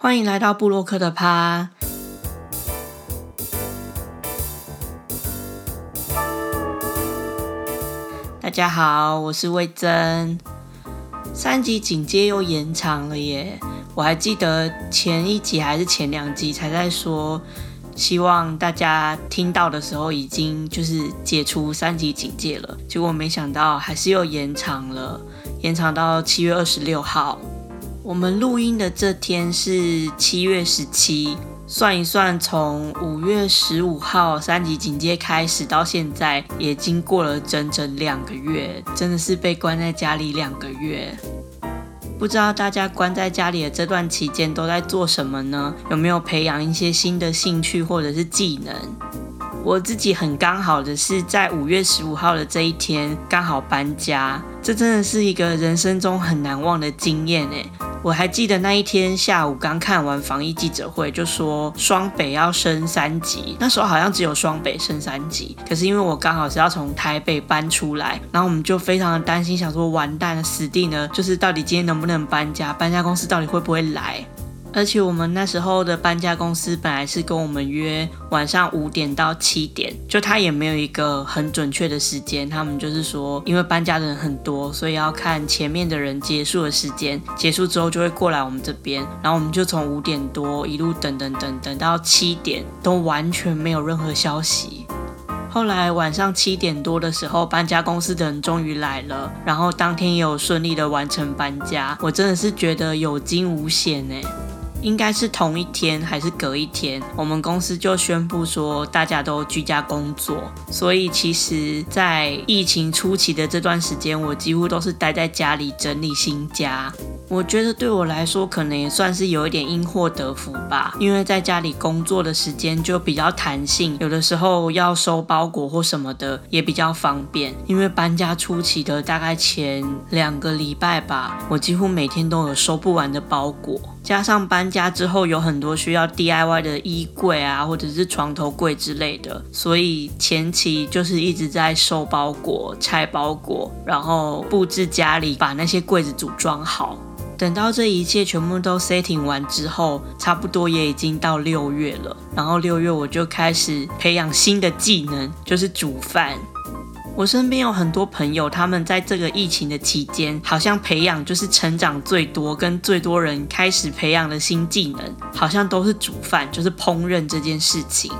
欢迎来到布洛克的趴。大家好，我是魏珍。三级警戒又延长了耶！我还记得前一集还是前两集才在说，希望大家听到的时候已经就是解除三级警戒了。结果没想到还是又延长了，延长到七月二十六号。我们录音的这天是七月十七，算一算，从五月十五号三级警戒开始到现在，也经过了整整两个月，真的是被关在家里两个月。不知道大家关在家里的这段期间都在做什么呢？有没有培养一些新的兴趣或者是技能？我自己很刚好的是在五月十五号的这一天刚好搬家，这真的是一个人生中很难忘的经验诶。我还记得那一天下午刚看完防疫记者会，就说双北要升三级，那时候好像只有双北升三级，可是因为我刚好是要从台北搬出来，然后我们就非常的担心，想说完蛋了，死定了，就是到底今天能不能搬家，搬家公司到底会不会来？而且我们那时候的搬家公司本来是跟我们约晚上五点到七点，就他也没有一个很准确的时间。他们就是说，因为搬家的人很多，所以要看前面的人结束的时间，结束之后就会过来我们这边。然后我们就从五点多一路等等等等到七点，都完全没有任何消息。后来晚上七点多的时候，搬家公司的人终于来了，然后当天也有顺利的完成搬家。我真的是觉得有惊无险哎。应该是同一天还是隔一天，我们公司就宣布说大家都居家工作。所以其实，在疫情初期的这段时间，我几乎都是待在家里整理新家。我觉得对我来说，可能也算是有一点因祸得福吧，因为在家里工作的时间就比较弹性，有的时候要收包裹或什么的也比较方便。因为搬家初期的大概前两个礼拜吧，我几乎每天都有收不完的包裹，加上搬家之后有很多需要 DIY 的衣柜啊，或者是床头柜之类的，所以前期就是一直在收包裹、拆包裹，然后布置家里，把那些柜子组装好。等到这一切全部都 setting 完之后，差不多也已经到六月了。然后六月我就开始培养新的技能，就是煮饭。我身边有很多朋友，他们在这个疫情的期间，好像培养就是成长最多、跟最多人开始培养的新技能，好像都是煮饭，就是烹饪这件事情。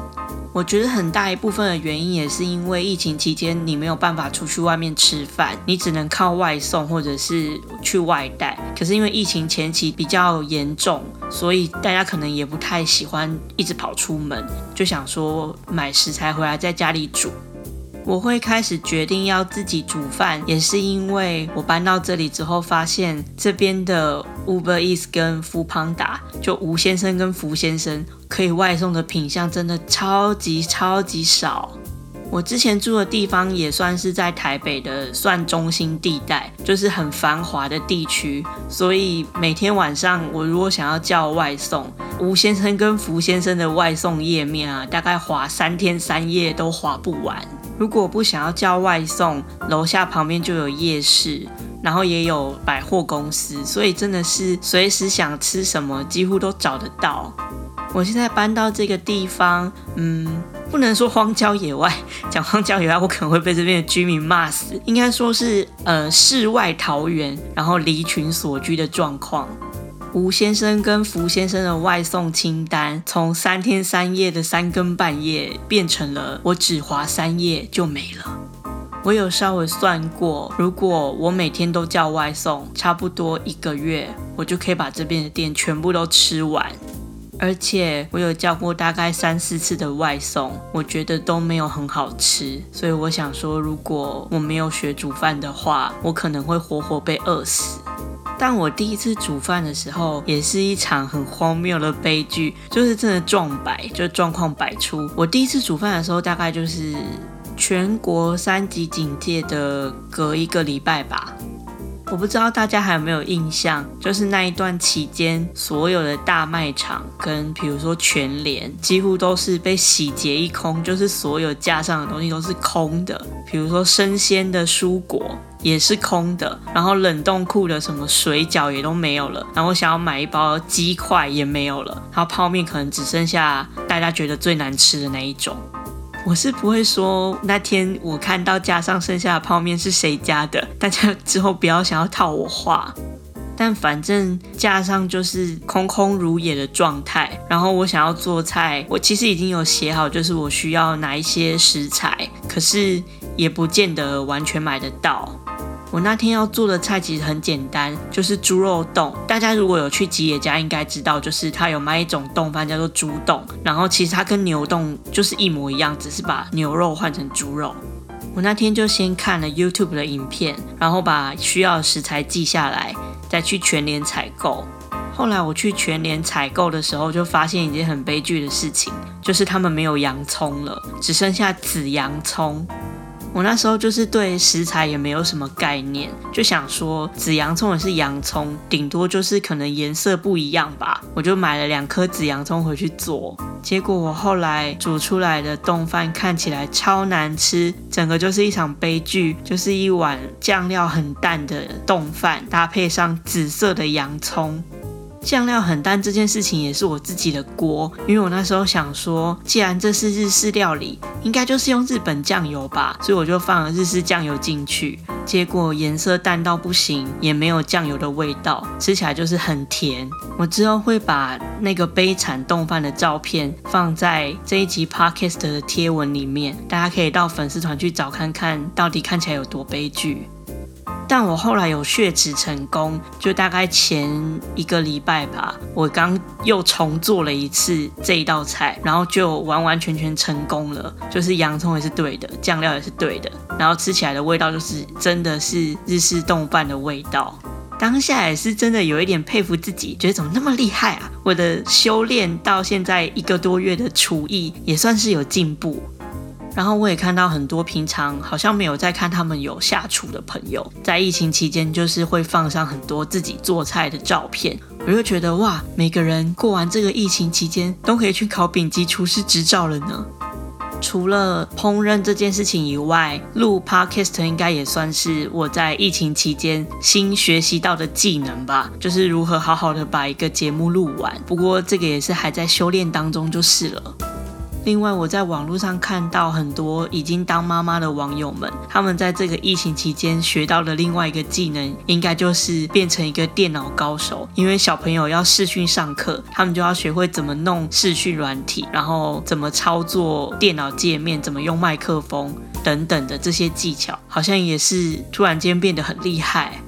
我觉得很大一部分的原因也是因为疫情期间你没有办法出去外面吃饭，你只能靠外送或者是去外带。可是因为疫情前期比较严重，所以大家可能也不太喜欢一直跑出门，就想说买食材回来在家里煮。我会开始决定要自己煮饭，也是因为我搬到这里之后，发现这边的 Uber Eats 跟福胖达，就吴先生跟福先生可以外送的品相真的超级超级少。我之前住的地方也算是在台北的算中心地带，就是很繁华的地区，所以每天晚上我如果想要叫外送，吴先生跟福先生的外送页面啊，大概划三天三夜都划不完。如果不想要叫外送，楼下旁边就有夜市，然后也有百货公司，所以真的是随时想吃什么几乎都找得到。我现在搬到这个地方，嗯，不能说荒郊野外，讲荒郊野外我可能会被这边的居民骂死，应该说是呃世外桃源，然后离群所居的状况。吴先生跟福先生的外送清单，从三天三夜的三更半夜，变成了我只划三夜就没了。我有稍微算过，如果我每天都叫外送，差不多一个月，我就可以把这边的店全部都吃完。而且我有叫过大概三四次的外送，我觉得都没有很好吃。所以我想说，如果我没有学煮饭的话，我可能会活活被饿死。但我第一次煮饭的时候，也是一场很荒谬的悲剧，就是真的撞百，就状况百出。我第一次煮饭的时候，大概就是全国三级警戒的隔一个礼拜吧。我不知道大家还有没有印象，就是那一段期间，所有的大卖场跟比如说全联，几乎都是被洗劫一空，就是所有架上的东西都是空的。比如说生鲜的蔬果也是空的，然后冷冻库的什么水饺也都没有了，然后我想要买一包鸡块也没有了，然后泡面可能只剩下大家觉得最难吃的那一种。我是不会说那天我看到架上剩下的泡面是谁家的，大家之后不要想要套我话。但反正架上就是空空如也的状态，然后我想要做菜，我其实已经有写好，就是我需要哪一些食材，可是也不见得完全买得到。我那天要做的菜其实很简单，就是猪肉冻。大家如果有去吉野家，应该知道，就是他有卖一种冻饭叫做猪冻，然后其实它跟牛冻就是一模一样，只是把牛肉换成猪肉。我那天就先看了 YouTube 的影片，然后把需要的食材记下来，再去全联采购。后来我去全联采购的时候，就发现一件很悲剧的事情，就是他们没有洋葱了，只剩下紫洋葱。我那时候就是对食材也没有什么概念，就想说紫洋葱也是洋葱，顶多就是可能颜色不一样吧。我就买了两颗紫洋葱回去做，结果我后来煮出来的冻饭看起来超难吃，整个就是一场悲剧，就是一碗酱料很淡的冻饭，搭配上紫色的洋葱。酱料很淡这件事情也是我自己的锅，因为我那时候想说，既然这是日式料理，应该就是用日本酱油吧，所以我就放了日式酱油进去，结果颜色淡到不行，也没有酱油的味道，吃起来就是很甜。我之后会把那个悲惨冻饭的照片放在这一集 podcast 的贴文里面，大家可以到粉丝团去找看看到底看起来有多悲剧。但我后来有血脂成功，就大概前一个礼拜吧，我刚又重做了一次这一道菜，然后就完完全全成功了，就是洋葱也是对的，酱料也是对的，然后吃起来的味道就是真的是日式冻饭的味道。当下也是真的有一点佩服自己，觉得怎么那么厉害啊！我的修炼到现在一个多月的厨艺也算是有进步。然后我也看到很多平常好像没有在看他们有下厨的朋友，在疫情期间就是会放上很多自己做菜的照片，我就觉得哇，每个人过完这个疫情期间都可以去考丙级厨师执照了呢。除了烹饪这件事情以外，录 podcast 应该也算是我在疫情期间新学习到的技能吧，就是如何好好的把一个节目录完。不过这个也是还在修炼当中就是了。另外，我在网络上看到很多已经当妈妈的网友们，他们在这个疫情期间学到的另外一个技能，应该就是变成一个电脑高手。因为小朋友要视讯上课，他们就要学会怎么弄视讯软体，然后怎么操作电脑界面，怎么用麦克风等等的这些技巧，好像也是突然间变得很厉害。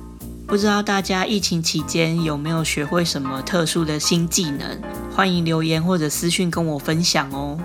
不知道大家疫情期间有没有学会什么特殊的新技能？欢迎留言或者私讯跟我分享哦。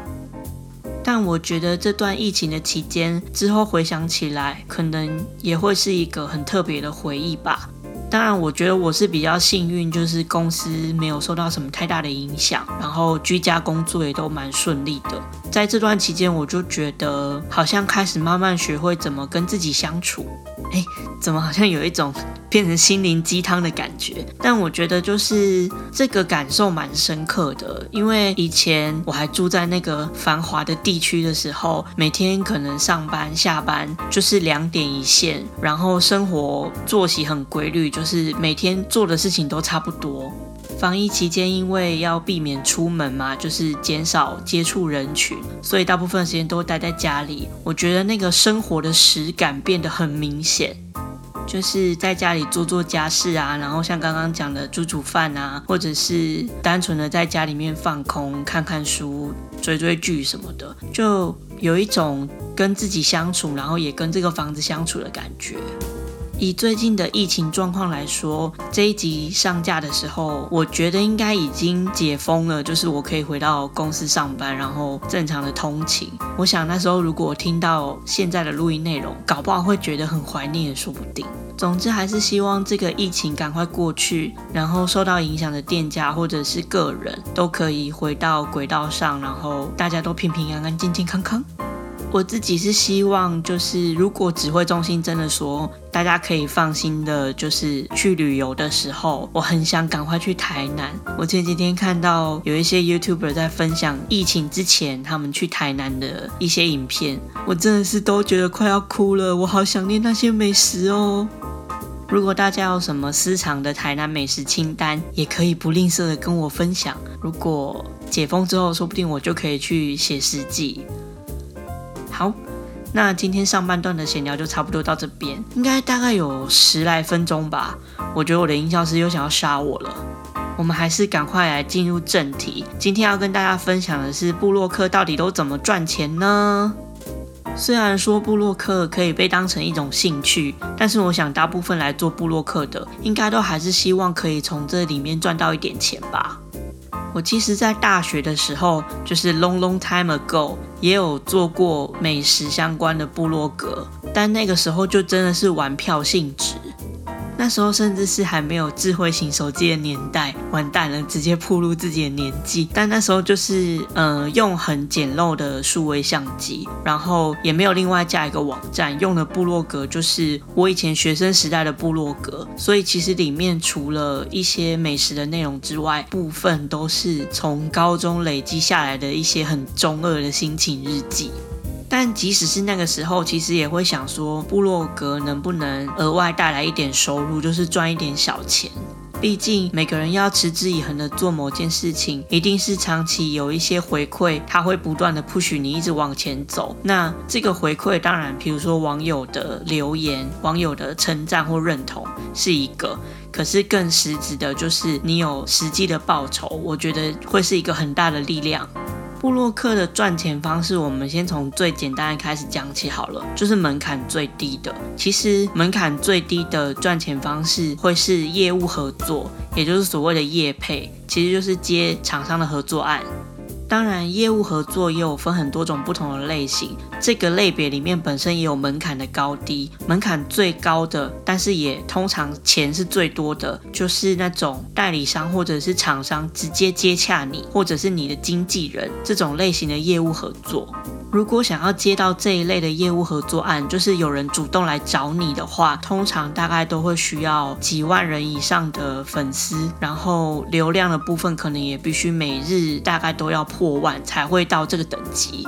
但我觉得这段疫情的期间之后回想起来，可能也会是一个很特别的回忆吧。当然，我觉得我是比较幸运，就是公司没有受到什么太大的影响，然后居家工作也都蛮顺利的。在这段期间，我就觉得好像开始慢慢学会怎么跟自己相处。哎，怎么好像有一种 变成心灵鸡汤的感觉？但我觉得就是这个感受蛮深刻的，因为以前我还住在那个繁华的地区的时候，每天可能上班下班就是两点一线，然后生活作息很规律，就是每天做的事情都差不多。防疫期间，因为要避免出门嘛，就是减少接触人群，所以大部分时间都待在家里。我觉得那个生活的实感变得很明显，就是在家里做做家事啊，然后像刚刚讲的煮煮饭啊，或者是单纯的在家里面放空、看看书、追追剧什么的，就有一种跟自己相处，然后也跟这个房子相处的感觉。以最近的疫情状况来说，这一集上架的时候，我觉得应该已经解封了，就是我可以回到公司上班，然后正常的通勤。我想那时候如果听到现在的录音内容，搞不好会觉得很怀念，也说不定。总之，还是希望这个疫情赶快过去，然后受到影响的店家或者是个人都可以回到轨道上，然后大家都平平安安、健健康康。我自己是希望，就是如果指挥中心真的说大家可以放心的，就是去旅游的时候，我很想赶快去台南。我前几天看到有一些 YouTuber 在分享疫情之前他们去台南的一些影片，我真的是都觉得快要哭了。我好想念那些美食哦。如果大家有什么私藏的台南美食清单，也可以不吝啬的跟我分享。如果解封之后，说不定我就可以去写实记。好，那今天上半段的闲聊就差不多到这边，应该大概有十来分钟吧。我觉得我的音效师又想要杀我了。我们还是赶快来进入正题。今天要跟大家分享的是布洛克到底都怎么赚钱呢？虽然说布洛克可以被当成一种兴趣，但是我想大部分来做布洛克的，应该都还是希望可以从这里面赚到一点钱吧。我其实，在大学的时候，就是 long long time ago，也有做过美食相关的部落格，但那个时候就真的是玩票性质。那时候甚至是还没有智慧型手机的年代，完蛋了，直接暴露自己的年纪。但那时候就是，呃，用很简陋的数位相机，然后也没有另外加一个网站，用的部落格就是我以前学生时代的部落格。所以其实里面除了一些美食的内容之外，部分都是从高中累积下来的一些很中二的心情日记。但即使是那个时候，其实也会想说，部落格能不能额外带来一点收入，就是赚一点小钱。毕竟每个人要持之以恒的做某件事情，一定是长期有一些回馈，他会不断的 push 你一直往前走。那这个回馈，当然，比如说网友的留言、网友的称赞或认同是一个，可是更实质的就是你有实际的报酬，我觉得会是一个很大的力量。布洛克的赚钱方式，我们先从最简单的开始讲起好了，就是门槛最低的。其实门槛最低的赚钱方式会是业务合作，也就是所谓的业配，其实就是接厂商的合作案。当然，业务合作也有分很多种不同的类型，这个类别里面本身也有门槛的高低。门槛最高的，但是也通常钱是最多的，就是那种代理商或者是厂商直接接洽你，或者是你的经纪人这种类型的业务合作。如果想要接到这一类的业务合作案，就是有人主动来找你的话，通常大概都会需要几万人以上的粉丝，然后流量的部分可能也必须每日大概都要破万才会到这个等级。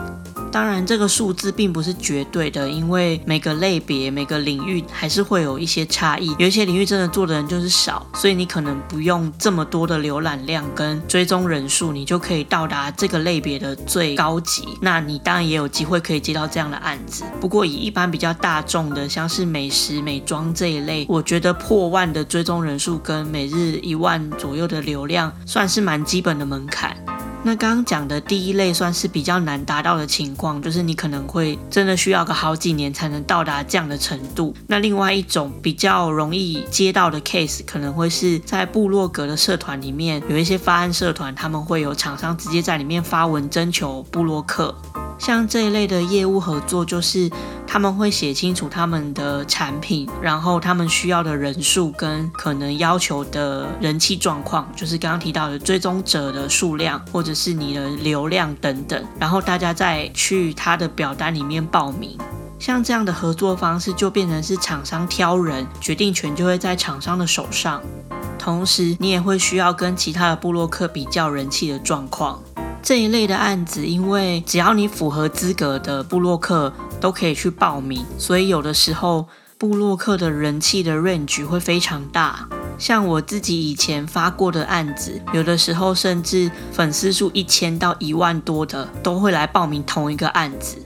当然，这个数字并不是绝对的，因为每个类别、每个领域还是会有一些差异。有一些领域真的做的人就是少，所以你可能不用这么多的浏览量跟追踪人数，你就可以到达这个类别的最高级。那你当然也有机会可以接到这样的案子。不过以一般比较大众的，像是美食、美妆这一类，我觉得破万的追踪人数跟每日一万左右的流量，算是蛮基本的门槛。那刚刚讲的第一类算是比较难达到的情况，就是你可能会真的需要个好几年才能到达这样的程度。那另外一种比较容易接到的 case，可能会是在部落格的社团里面，有一些发案社团，他们会有厂商直接在里面发文征求部落客。像这一类的业务合作，就是他们会写清楚他们的产品，然后他们需要的人数跟可能要求的人气状况，就是刚刚提到的追踪者的数量，或者是你的流量等等，然后大家再去他的表单里面报名。像这样的合作方式，就变成是厂商挑人，决定权就会在厂商的手上，同时你也会需要跟其他的部落客比较人气的状况。这一类的案子，因为只要你符合资格的布洛克都可以去报名，所以有的时候布洛克的人气的 range 会非常大。像我自己以前发过的案子，有的时候甚至粉丝数一千到一万多的都会来报名同一个案子。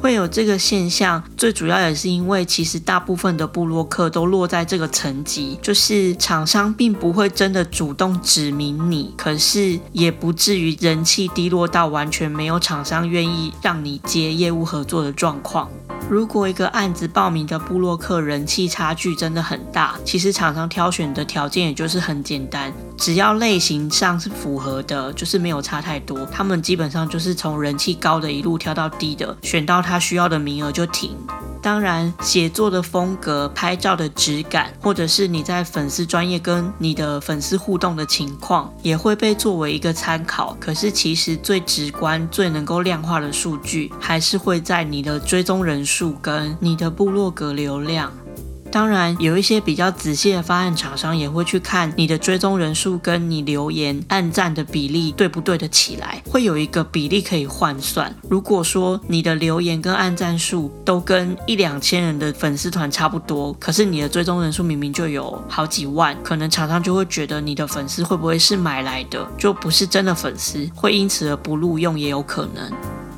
会有这个现象，最主要也是因为，其实大部分的布洛克都落在这个层级，就是厂商并不会真的主动指明你，可是也不至于人气低落到完全没有厂商愿意让你接业务合作的状况。如果一个案子报名的布洛克人气差距真的很大，其实厂商挑选的条件也就是很简单，只要类型上是符合的，就是没有差太多。他们基本上就是从人气高的一路挑到低的，选到他需要的名额就停。当然，写作的风格、拍照的质感，或者是你在粉丝专业跟你的粉丝互动的情况，也会被作为一个参考。可是，其实最直观、最能够量化的数据，还是会在你的追踪人数跟你的部落格流量。当然，有一些比较仔细的发案厂商也会去看你的追踪人数跟你留言、按赞的比例对不对得起来，会有一个比例可以换算。如果说你的留言跟按赞数都跟一两千人的粉丝团差不多，可是你的追踪人数明明就有好几万，可能厂商就会觉得你的粉丝会不会是买来的，就不是真的粉丝，会因此而不录用也有可能。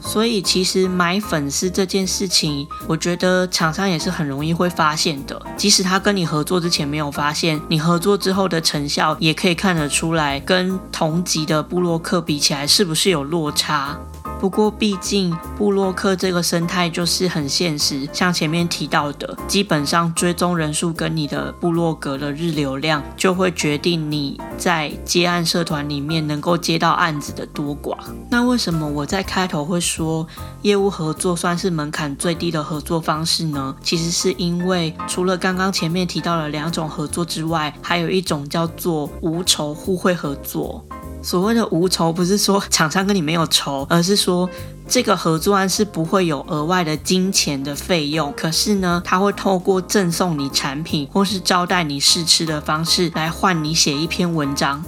所以其实买粉丝这件事情，我觉得厂商也是很容易会发现的。即使他跟你合作之前没有发现，你合作之后的成效也可以看得出来，跟同级的布洛克比起来，是不是有落差？不过，毕竟布洛克这个生态就是很现实，像前面提到的，基本上追踪人数跟你的部落格的日流量，就会决定你在接案社团里面能够接到案子的多寡。那为什么我在开头会说业务合作算是门槛最低的合作方式呢？其实是因为除了刚刚前面提到的两种合作之外，还有一种叫做无酬互惠合作。所谓的无酬，不是说厂商跟你没有酬，而是说这个合作案是不会有额外的金钱的费用。可是呢，他会透过赠送你产品或是招待你试吃的方式来换你写一篇文章。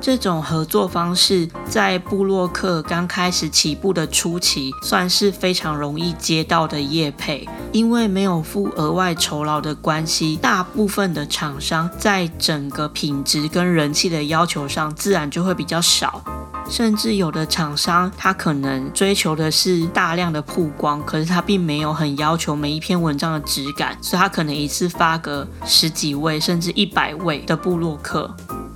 这种合作方式在布洛克刚开始起步的初期，算是非常容易接到的业配，因为没有付额外酬劳的关系，大部分的厂商在整个品质跟人气的要求上，自然就会比较少。甚至有的厂商，他可能追求的是大量的曝光，可是他并没有很要求每一篇文章的质感，所以他可能一次发个十几位甚至一百位的布洛克。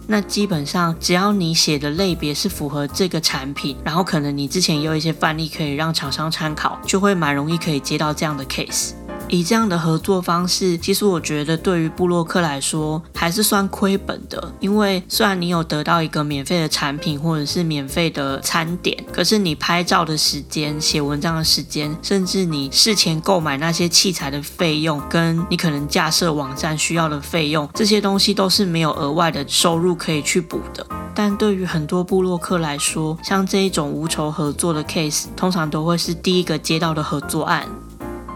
那基本上，只要你写的类别是符合这个产品，然后可能你之前也有一些范例可以让厂商参考，就会蛮容易可以接到这样的 case。以这样的合作方式，其实我觉得对于布洛克来说还是算亏本的，因为虽然你有得到一个免费的产品或者是免费的餐点，可是你拍照的时间、写文章的时间，甚至你事前购买那些器材的费用，跟你可能架设网站需要的费用，这些东西都是没有额外的收入可以去补的。但对于很多布洛克来说，像这一种无酬合作的 case，通常都会是第一个接到的合作案。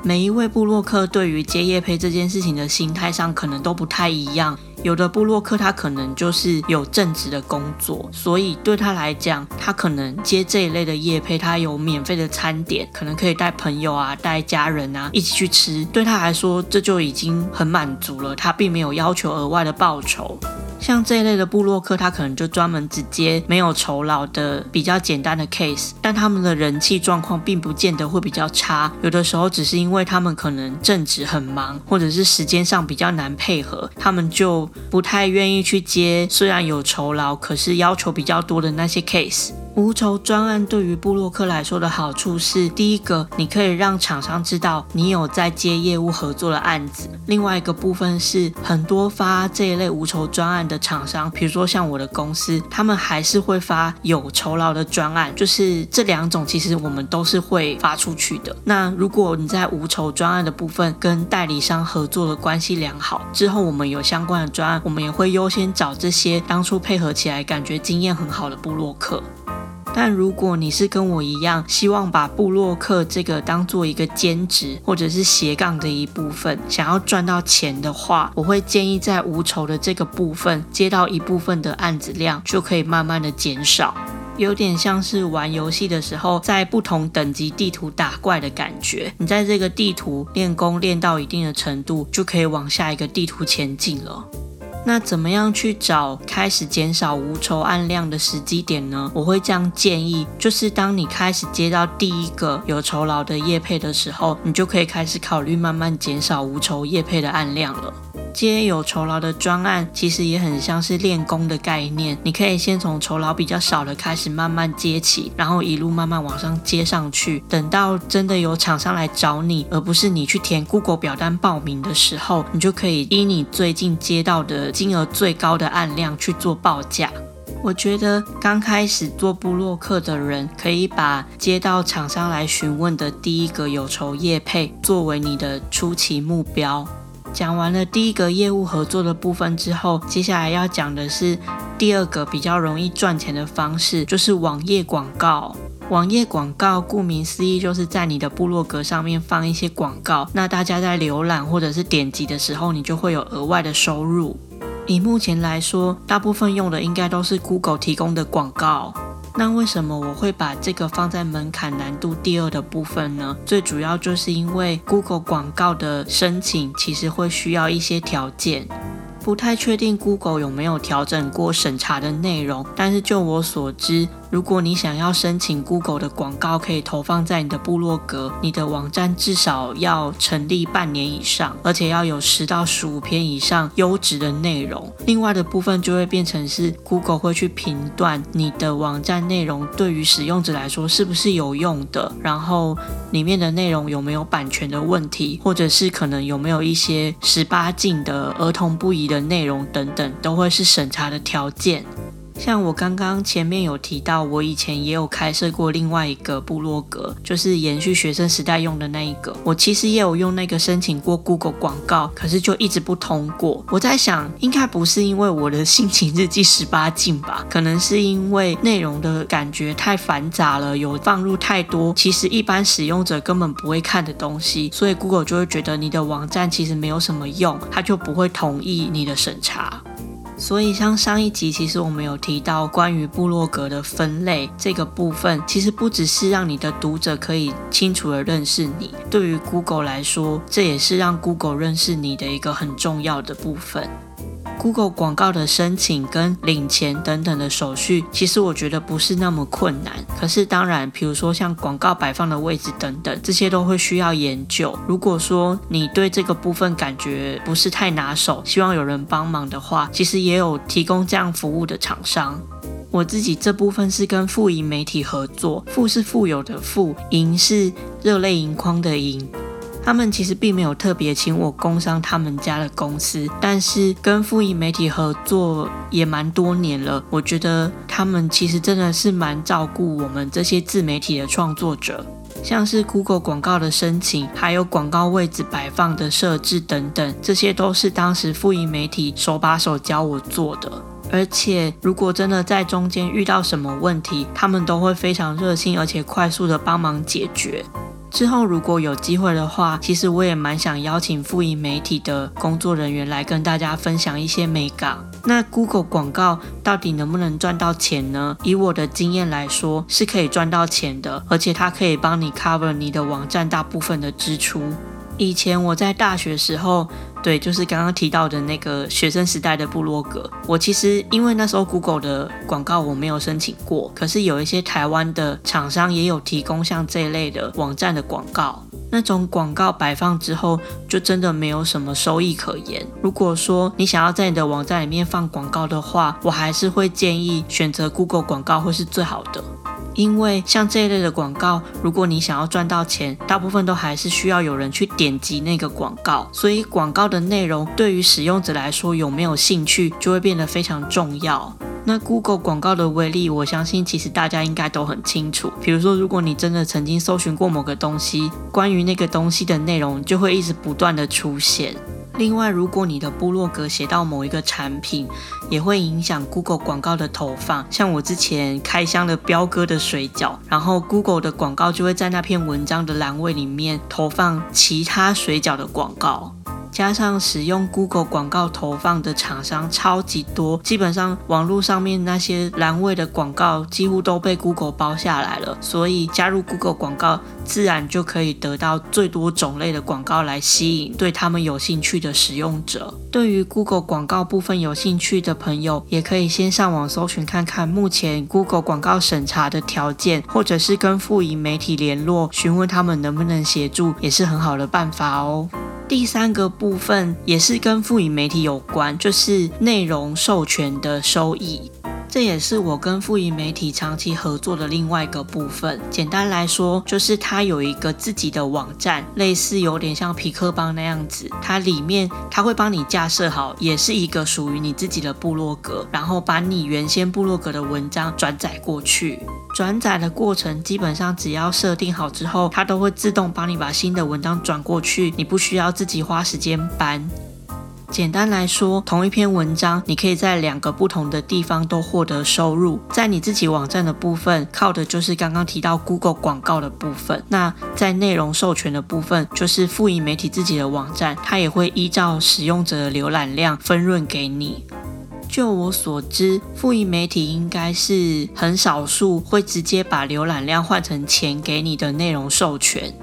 每一位布洛克对于接业配这件事情的心态上可能都不太一样。有的布洛克他可能就是有正职的工作，所以对他来讲，他可能接这一类的业配，他有免费的餐点，可能可以带朋友啊、带家人啊一起去吃，对他来说这就已经很满足了。他并没有要求额外的报酬。像这一类的布洛克，他可能就专门只接没有酬劳的比较简单的 case，但他们的人气状况并不见得会比较差。有的时候只是因为他们可能正职很忙，或者是时间上比较难配合，他们就不太愿意去接虽然有酬劳，可是要求比较多的那些 case。无酬专案对于布洛克来说的好处是，第一个，你可以让厂商知道你有在接业务合作的案子；另外一个部分是，很多发这一类无酬专案的厂商，比如说像我的公司，他们还是会发有酬劳的专案，就是这两种其实我们都是会发出去的。那如果你在无酬专案的部分跟代理商合作的关系良好，之后我们有相关的专案，我们也会优先找这些当初配合起来感觉经验很好的布洛克。但如果你是跟我一样，希望把布洛克这个当做一个兼职或者是斜杠的一部分，想要赚到钱的话，我会建议在无酬的这个部分接到一部分的案子量，就可以慢慢的减少，有点像是玩游戏的时候，在不同等级地图打怪的感觉。你在这个地图练功练到一定的程度，就可以往下一个地图前进了。那怎么样去找开始减少无酬案量的时机点呢？我会这样建议，就是当你开始接到第一个有酬劳的业配的时候，你就可以开始考虑慢慢减少无酬业配的案量了。接有酬劳的专案，其实也很像是练功的概念。你可以先从酬劳比较少的开始慢慢接起，然后一路慢慢往上接上去。等到真的有厂商来找你，而不是你去填 Google 表单报名的时候，你就可以依你最近接到的金额最高的案量去做报价。我觉得刚开始做部落客的人，可以把接到厂商来询问的第一个有酬业配作为你的初期目标。讲完了第一个业务合作的部分之后，接下来要讲的是第二个比较容易赚钱的方式，就是网页广告。网页广告顾名思义，就是在你的部落格上面放一些广告，那大家在浏览或者是点击的时候，你就会有额外的收入。以目前来说，大部分用的应该都是 Google 提供的广告。那为什么我会把这个放在门槛难度第二的部分呢？最主要就是因为 Google 广告的申请其实会需要一些条件。不太确定 Google 有没有调整过审查的内容，但是就我所知，如果你想要申请 Google 的广告可以投放在你的部落格，你的网站至少要成立半年以上，而且要有十到十五篇以上优质的内容。另外的部分就会变成是 Google 会去评断你的网站内容对于使用者来说是不是有用的，然后里面的内容有没有版权的问题，或者是可能有没有一些十八禁的儿童不宜的。内容等等都会是审查的条件。像我刚刚前面有提到，我以前也有开设过另外一个部落格，就是延续学生时代用的那一个。我其实也有用那个申请过 Google 广告，可是就一直不通过。我在想，应该不是因为我的心情日记十八禁吧？可能是因为内容的感觉太繁杂了，有放入太多其实一般使用者根本不会看的东西，所以 Google 就会觉得你的网站其实没有什么用，他就不会同意你的审查。所以，像上一集，其实我们有提到关于部落格的分类这个部分，其实不只是让你的读者可以清楚的认识你，对于 Google 来说，这也是让 Google 认识你的一个很重要的部分。Google 广告的申请跟领钱等等的手续，其实我觉得不是那么困难。可是当然，比如说像广告摆放的位置等等，这些都会需要研究。如果说你对这个部分感觉不是太拿手，希望有人帮忙的话，其实也有提供这样服务的厂商。我自己这部分是跟富盈媒体合作，富是富有的富，盈是热泪盈眶的盈。他们其实并没有特别请我工商他们家的公司，但是跟富盈媒体合作也蛮多年了。我觉得他们其实真的是蛮照顾我们这些自媒体的创作者，像是 Google 广告的申请，还有广告位置摆放的设置等等，这些都是当时富盈媒体手把手教我做的。而且如果真的在中间遇到什么问题，他们都会非常热心而且快速的帮忙解决。之后如果有机会的话，其实我也蛮想邀请富盈媒体的工作人员来跟大家分享一些美感。那 Google 广告到底能不能赚到钱呢？以我的经验来说，是可以赚到钱的，而且它可以帮你 cover 你的网站大部分的支出。以前我在大学时候，对，就是刚刚提到的那个学生时代的部落格。我其实因为那时候 Google 的广告我没有申请过，可是有一些台湾的厂商也有提供像这一类的网站的广告。那种广告摆放之后，就真的没有什么收益可言。如果说你想要在你的网站里面放广告的话，我还是会建议选择 Google 广告会是最好的。因为像这一类的广告，如果你想要赚到钱，大部分都还是需要有人去点击那个广告，所以广告的内容对于使用者来说有没有兴趣，就会变得非常重要。那 Google 广告的威力，我相信其实大家应该都很清楚。比如说，如果你真的曾经搜寻过某个东西，关于那个东西的内容就会一直不断的出现。另外，如果你的部落格写到某一个产品，也会影响 Google 广告的投放。像我之前开箱的彪哥的水饺，然后 Google 的广告就会在那篇文章的栏位里面投放其他水饺的广告。加上使用 Google 广告投放的厂商超级多，基本上网络上面那些栏位的广告几乎都被 Google 包下来了，所以加入 Google 广告自然就可以得到最多种类的广告来吸引对他们有兴趣的使用者。对于 Google 广告部分有兴趣的朋友，也可以先上网搜寻看看目前 Google 广告审查的条件，或者是跟富盈媒体联络询问他们能不能协助，也是很好的办法哦。第三个部分也是跟赋予媒体有关，就是内容授权的收益。这也是我跟富盈媒体长期合作的另外一个部分。简单来说，就是它有一个自己的网站，类似有点像皮克邦那样子。它里面它会帮你架设好，也是一个属于你自己的部落格，然后把你原先部落格的文章转载过去。转载的过程基本上只要设定好之后，它都会自动帮你把新的文章转过去，你不需要自己花时间搬。简单来说，同一篇文章，你可以在两个不同的地方都获得收入。在你自己网站的部分，靠的就是刚刚提到 Google 广告的部分；那在内容授权的部分，就是富盈媒体自己的网站，它也会依照使用者的浏览量分润给你。就我所知，富盈媒体应该是很少数会直接把浏览量换成钱给你的内容授权。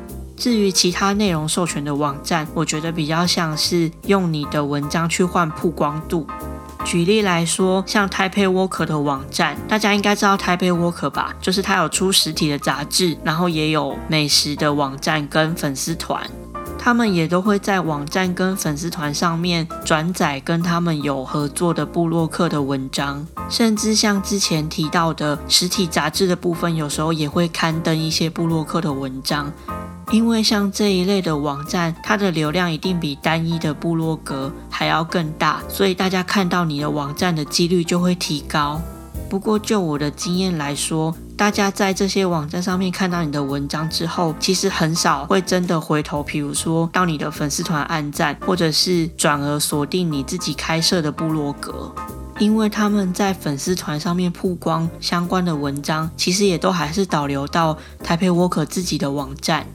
至于其他内容授权的网站，我觉得比较像是用你的文章去换曝光度。举例来说，像 Taipei Worker 的网站，大家应该知道 Taipei Worker 吧？就是它有出实体的杂志，然后也有美食的网站跟粉丝团。他们也都会在网站跟粉丝团上面转载跟他们有合作的部落客的文章，甚至像之前提到的实体杂志的部分，有时候也会刊登一些部落客的文章。因为像这一类的网站，它的流量一定比单一的部落格还要更大，所以大家看到你的网站的几率就会提高。不过就我的经验来说，大家在这些网站上面看到你的文章之后，其实很少会真的回头，比如说到你的粉丝团按赞，或者是转而锁定你自己开设的部落格，因为他们在粉丝团上面曝光相关的文章，其实也都还是导流到台北 Worker 自己的网站。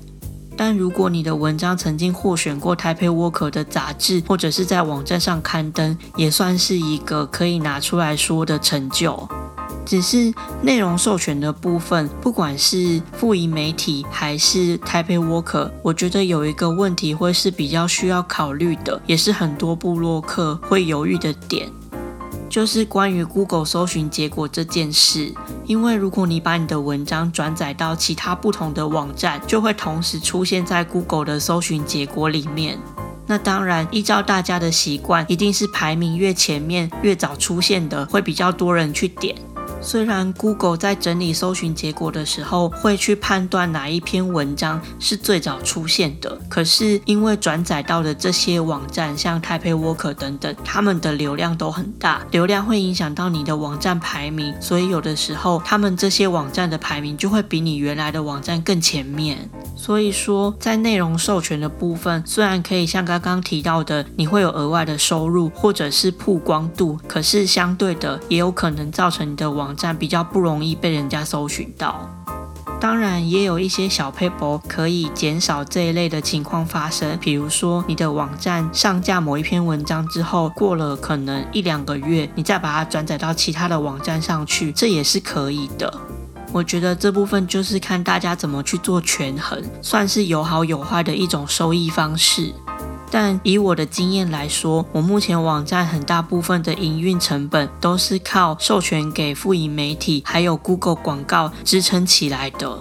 但如果你的文章曾经获选过台北 Worker 的杂志，或者是在网站上刊登，也算是一个可以拿出来说的成就。只是内容授权的部分，不管是富盈媒体还是台北 Worker，我觉得有一个问题会是比较需要考虑的，也是很多部落客会犹豫的点。就是关于 Google 搜寻结果这件事，因为如果你把你的文章转载到其他不同的网站，就会同时出现在 Google 的搜寻结果里面。那当然，依照大家的习惯，一定是排名越前面、越早出现的，会比较多人去点。虽然 Google 在整理搜寻结果的时候会去判断哪一篇文章是最早出现的，可是因为转载到的这些网站，像 Taipei Worker 等等，他们的流量都很大，流量会影响到你的网站排名，所以有的时候他们这些网站的排名就会比你原来的网站更前面。所以说，在内容授权的部分，虽然可以像刚刚提到的，你会有额外的收入或者是曝光度，可是相对的也有可能造成你的网。网站比较不容易被人家搜寻到，当然也有一些小 paper 可以减少这一类的情况发生。比如说，你的网站上架某一篇文章之后，过了可能一两个月，你再把它转载到其他的网站上去，这也是可以的。我觉得这部分就是看大家怎么去做权衡，算是有好有坏的一种收益方式。但以我的经验来说，我目前网站很大部分的营运成本都是靠授权给富盈媒体还有 Google 广告支撑起来的。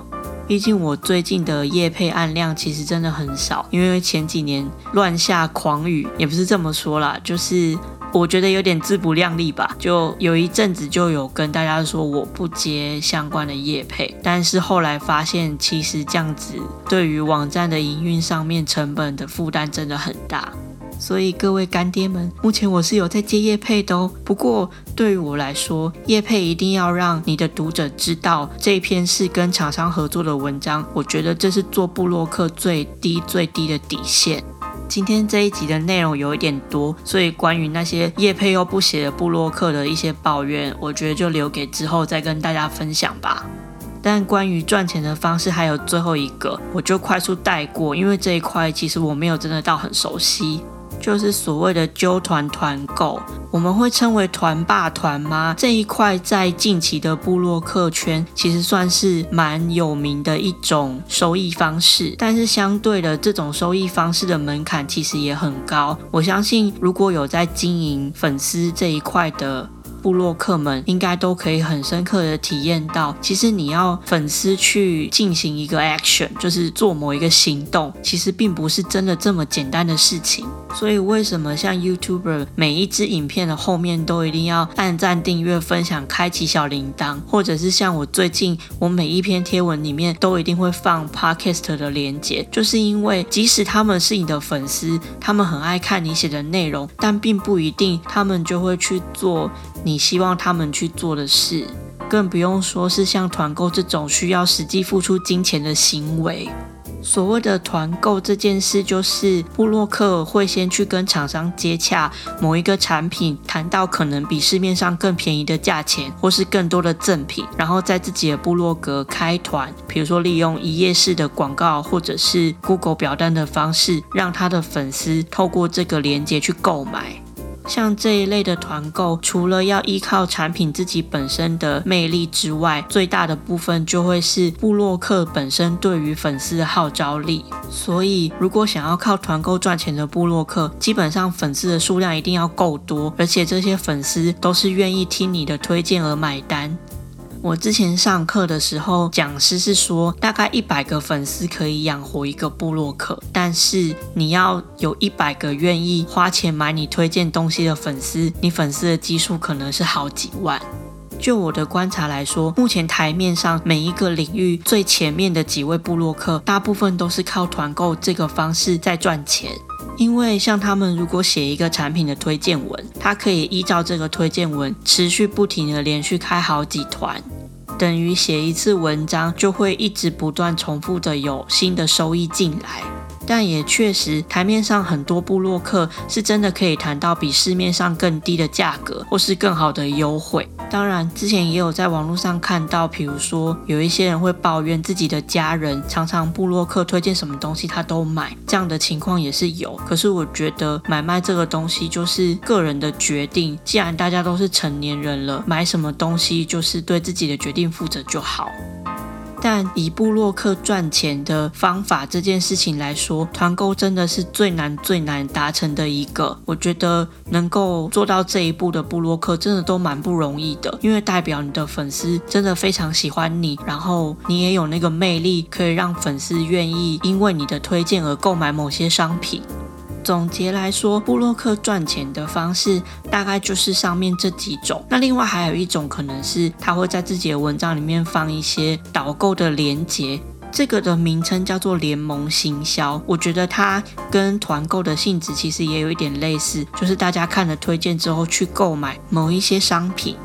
毕竟我最近的业配案量其实真的很少，因为前几年乱下狂雨，也不是这么说啦，就是。我觉得有点自不量力吧，就有一阵子就有跟大家说我不接相关的业配，但是后来发现其实这样子对于网站的营运上面成本的负担真的很大，所以各位干爹们，目前我是有在接业配的哦。不过对于我来说，业配一定要让你的读者知道这篇是跟厂商合作的文章，我觉得这是做布洛克最低最低的底线。今天这一集的内容有一点多，所以关于那些叶配又不写的布洛克的一些抱怨，我觉得就留给之后再跟大家分享吧。但关于赚钱的方式，还有最后一个，我就快速带过，因为这一块其实我没有真的到很熟悉。就是所谓的揪团团购，我们会称为团霸团吗？这一块在近期的部落客圈，其实算是蛮有名的一种收益方式。但是相对的，这种收益方式的门槛其实也很高。我相信，如果有在经营粉丝这一块的。部落客们应该都可以很深刻的体验到，其实你要粉丝去进行一个 action，就是做某一个行动，其实并不是真的这么简单的事情。所以为什么像 YouTuber 每一支影片的后面都一定要按赞、订阅、分享、开启小铃铛，或者是像我最近我每一篇贴文里面都一定会放 Podcast 的连接，就是因为即使他们是你的粉丝，他们很爱看你写的内容，但并不一定他们就会去做你希望他们去做的事，更不用说是像团购这种需要实际付出金钱的行为。所谓的团购这件事，就是布洛克会先去跟厂商接洽某一个产品，谈到可能比市面上更便宜的价钱，或是更多的赠品，然后在自己的部落格开团，比如说利用一页式的广告，或者是 Google 表单的方式，让他的粉丝透过这个链接去购买。像这一类的团购，除了要依靠产品自己本身的魅力之外，最大的部分就会是布洛克本身对于粉丝的号召力。所以，如果想要靠团购赚钱的布洛克，基本上粉丝的数量一定要够多，而且这些粉丝都是愿意听你的推荐而买单。我之前上课的时候，讲师是说，大概一百个粉丝可以养活一个部落客，但是你要有一百个愿意花钱买你推荐东西的粉丝，你粉丝的基数可能是好几万。就我的观察来说，目前台面上每一个领域最前面的几位部落客，大部分都是靠团购这个方式在赚钱。因为像他们如果写一个产品的推荐文，他可以依照这个推荐文持续不停的连续开好几团，等于写一次文章就会一直不断重复的有新的收益进来。但也确实，台面上很多部落客是真的可以谈到比市面上更低的价格，或是更好的优惠。当然，之前也有在网络上看到，比如说有一些人会抱怨自己的家人常常部落客推荐什么东西他都买，这样的情况也是有。可是我觉得买卖这个东西就是个人的决定，既然大家都是成年人了，买什么东西就是对自己的决定负责就好。但以布洛克赚钱的方法这件事情来说，团购真的是最难最难达成的一个。我觉得能够做到这一步的布洛克，真的都蛮不容易的，因为代表你的粉丝真的非常喜欢你，然后你也有那个魅力，可以让粉丝愿意因为你的推荐而购买某些商品。总结来说，布洛克赚钱的方式大概就是上面这几种。那另外还有一种可能是他会在自己的文章里面放一些导购的链接，这个的名称叫做联盟行销。我觉得它跟团购的性质其实也有一点类似，就是大家看了推荐之后去购买某一些商品。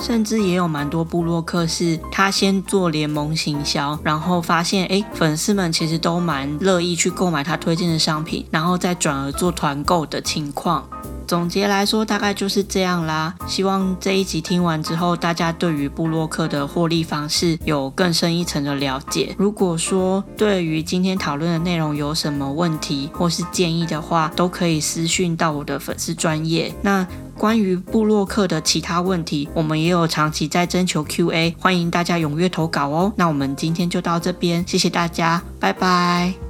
甚至也有蛮多部落客是，他先做联盟行销，然后发现，哎，粉丝们其实都蛮乐意去购买他推荐的商品，然后再转而做团购的情况。总结来说，大概就是这样啦。希望这一集听完之后，大家对于布洛克的获利方式有更深一层的了解。如果说对于今天讨论的内容有什么问题或是建议的话，都可以私讯到我的粉丝专业。那关于布洛克的其他问题，我们也有长期在征求 Q&A，欢迎大家踊跃投稿哦。那我们今天就到这边，谢谢大家，拜拜。